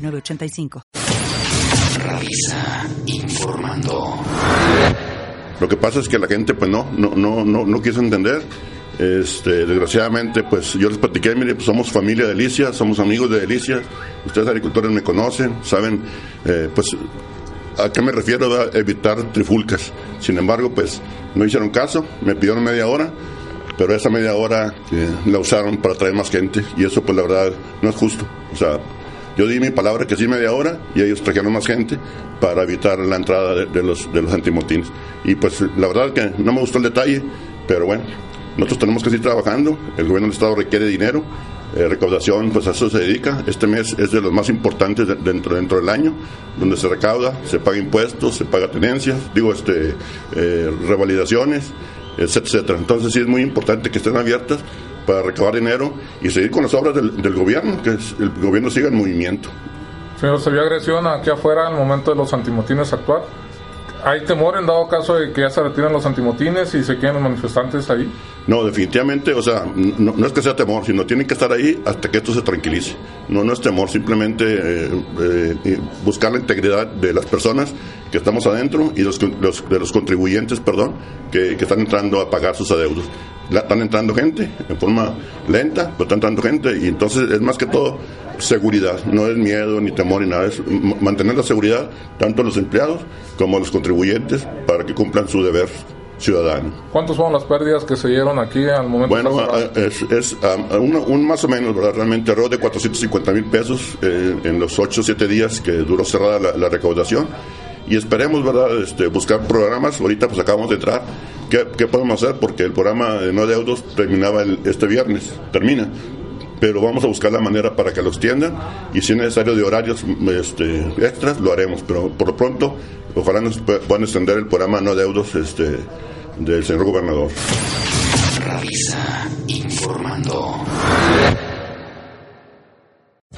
906985. Revisa informando. Lo que pasa es que la gente pues no, no, no, no, no quiso entender. Este, desgraciadamente, pues yo les platiqué, mire, pues somos familia de Delicia, somos amigos de Delicia, ustedes agricultores me conocen, saben, eh, pues a qué me refiero a evitar trifulcas. Sin embargo, pues no hicieron caso, me pidieron media hora, pero esa media hora eh, la usaron para traer más gente y eso pues la verdad no es justo. O sea, yo di mi palabra que sí media hora y ellos trajeron más gente para evitar la entrada de, los, de los antimotines. Y pues la verdad que no me gustó el detalle, pero bueno, nosotros tenemos que seguir trabajando, el gobierno del Estado requiere dinero, eh, recaudación, pues a eso se dedica. Este mes es de los más importantes de- dentro, dentro del año, donde se recauda, se paga impuestos, se paga tenencias, digo, este, eh, revalidaciones, etcétera, etcétera. Entonces sí es muy importante que estén abiertas para recabar dinero y seguir con las obras del, del gobierno, que es- el gobierno siga en movimiento. Señor, se vio agresión aquí afuera al momento de los antimotines actuar. ¿Hay temor en dado caso de que ya se retiren los antimotines y se queden los manifestantes ahí? No, definitivamente, o sea, no, no es que sea temor, sino tienen que estar ahí hasta que esto se tranquilice. No, no es temor, simplemente eh, eh, buscar la integridad de las personas que estamos adentro y los, los- de los contribuyentes, perdón, que, que están entrando a pagar sus adeudos. Están entrando gente en forma lenta, pero están entrando gente y entonces es más que todo seguridad, no es miedo ni temor ni nada, es mantener la seguridad tanto a los empleados como a los contribuyentes para que cumplan su deber ciudadano. ¿Cuántas fueron las pérdidas que se dieron aquí al momento Bueno, de a- es, es a un, un más o menos, ¿verdad? Realmente error de 450 mil pesos eh, en los 8 o 7 días que duró cerrada la, la recaudación. Y esperemos, ¿verdad? Este, buscar programas. Ahorita pues acabamos de entrar. ¿Qué, qué podemos hacer? Porque el programa de no deudos terminaba el- este viernes. Termina. Pero vamos a buscar la manera para que lo extiendan. Y si es necesario de horarios este, extras, lo haremos. Pero por lo pronto, ojalá nos pu- puedan extender el programa no deudos este, del señor gobernador.